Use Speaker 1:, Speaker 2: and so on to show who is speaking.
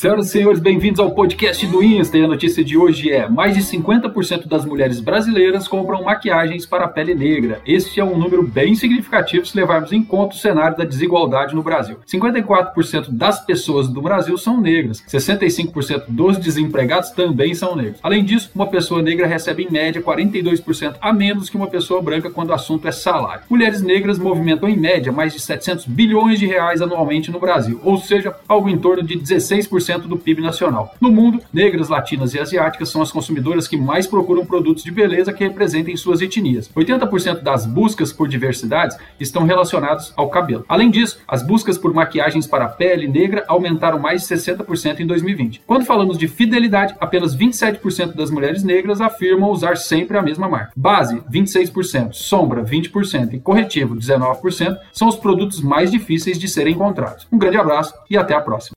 Speaker 1: Senhoras e senhores, bem-vindos ao podcast do Insta. E a notícia de hoje é: mais de 50% das mulheres brasileiras compram maquiagens para a pele negra. Este é um número bem significativo se levarmos em conta o cenário da desigualdade no Brasil. 54% das pessoas do Brasil são negras, 65% dos desempregados também são negros. Além disso, uma pessoa negra recebe em média 42% a menos que uma pessoa branca quando o assunto é salário. Mulheres negras movimentam em média mais de 700 bilhões de reais anualmente no Brasil, ou seja, algo em torno de 16% do PIB nacional. No mundo, negras, latinas e asiáticas são as consumidoras que mais procuram produtos de beleza que representem suas etnias. 80% das buscas por diversidades estão relacionadas ao cabelo. Além disso, as buscas por maquiagens para a pele negra aumentaram mais de 60% em 2020. Quando falamos de fidelidade, apenas 27% das mulheres negras afirmam usar sempre a mesma marca. Base, 26%, sombra, 20% e corretivo, 19%, são os produtos mais difíceis de serem encontrados. Um grande abraço e até a próxima.